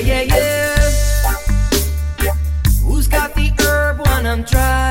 yeah, yeah, yeah. Who's got the herb when I'm dry?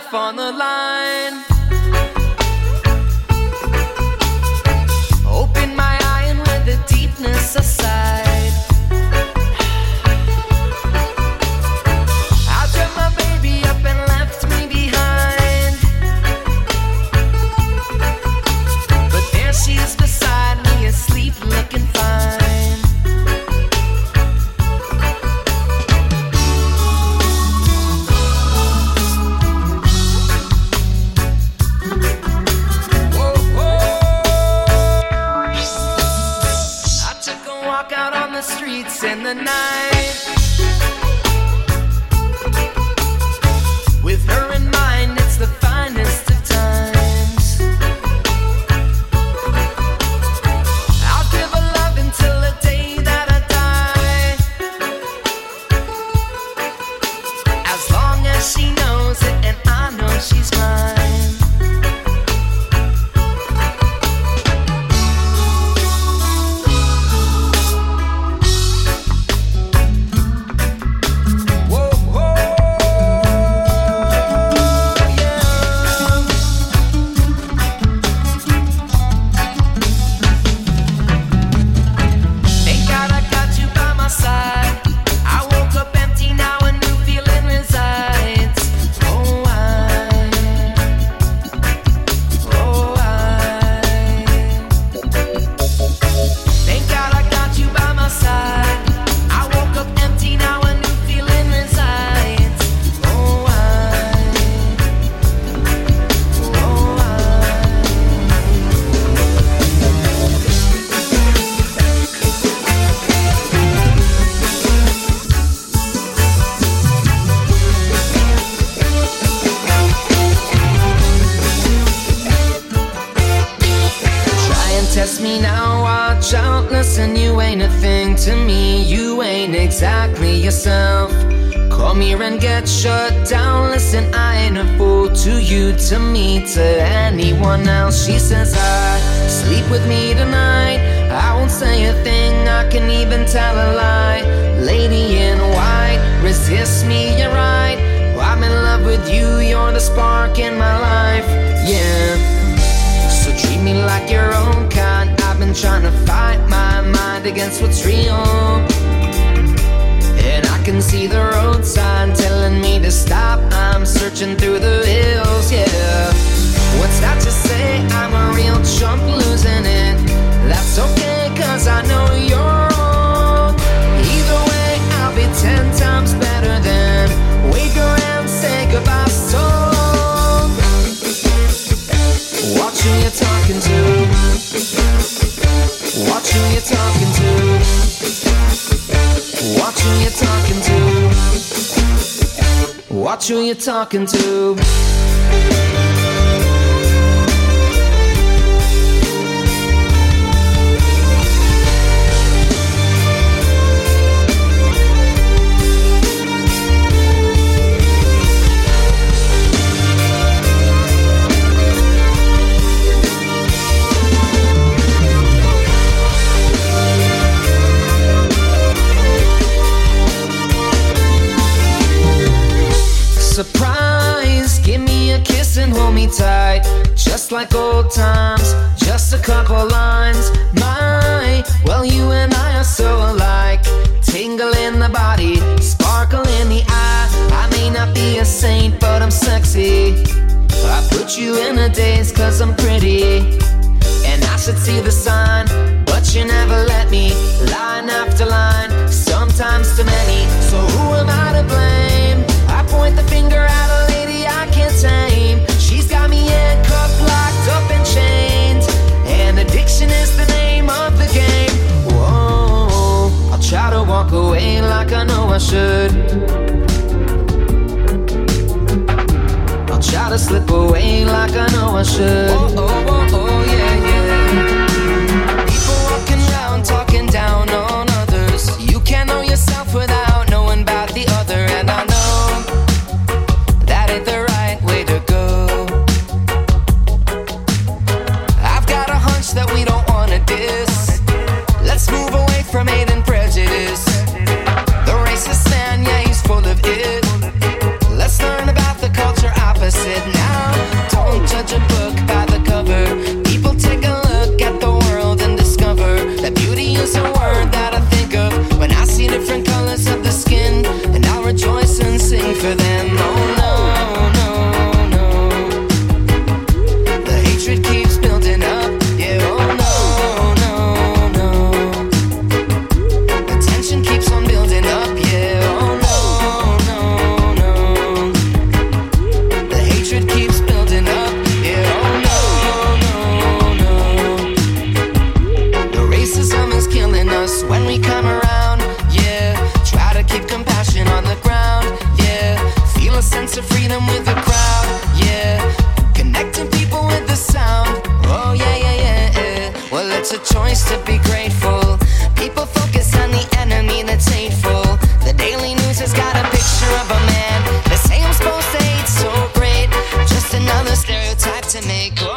life on the line. Get shut down. Listen, I ain't a fool to you, to me, to anyone else. She says, I sleep with me tonight. I won't say a thing, I can even tell a lie. Lady in white, resist me, you're right. I'm in love with you, you're the spark in my life. Yeah. So treat me like your own kind. I've been trying to fight my mind against what's real. Can see the road sign telling me to stop. I'm searching through the hills, yeah. What's that to say? I'm a real chump losing it. That's okay, cause I know you're Watch who you're talking to. I put you in a daze cause I'm pretty. And I should see the sign, but you never let me. Line after line, sometimes too many. So who am I to blame? I point the finger at a lady I can't tame. She's got me handcuffed, locked up and chained. And addiction is the name of the game. Whoa, I'll try to walk away like I know I should. make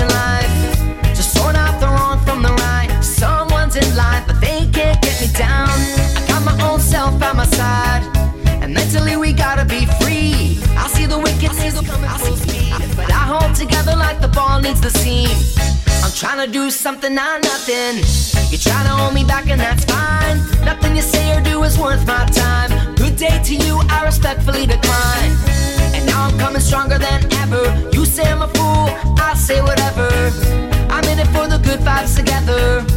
in life to sort out the wrong from the right. Someone's in line, but they can't get me down. I got my self by my side, and mentally we gotta be free. I see the wickedness but I hold together like the ball needs the seam. I'm trying to do something, not nothing. You're trying to hold me back, and that's fine. Nothing you say or do is worth my time. Good day to you, I respectfully decline. I'm coming stronger than ever. You say I'm a fool, I say whatever. I'm in it for the good vibes together.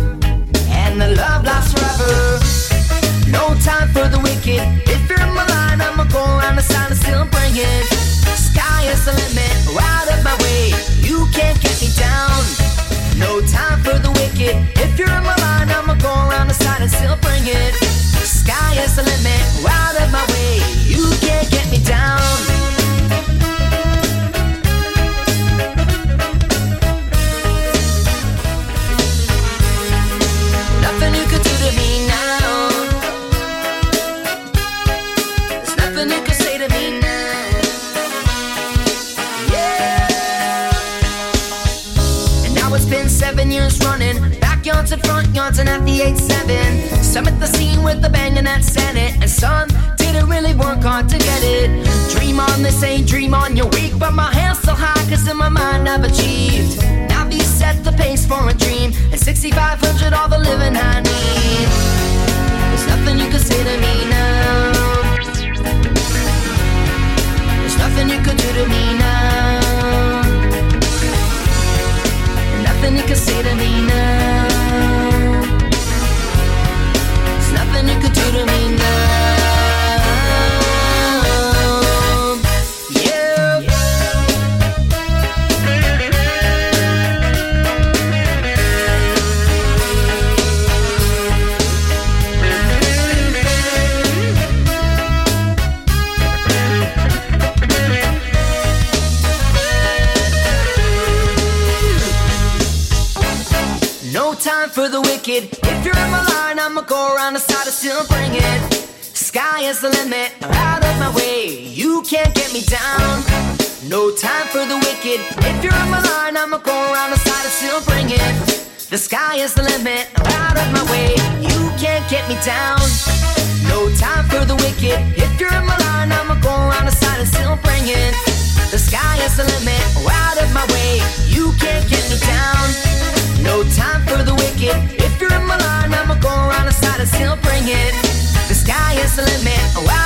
on your week, but my hands still high, cause in my mind I've achieved. Now these set the pace for a dream, and 6500 all the living I need. Wicked. If you're in my line, I'ma go around the side and still bring it. Sky is the limit, I'm out of my way. You can't get me down. No time for the wicked. If you're in my line, I'ma go around the side and still bring it. The sky is the limit, I'm out of my way. You can't get me down. No time for the wicked. If you're in my line, I'ma go around the side and still bring it. The sky is the limit, hustling man. Oh,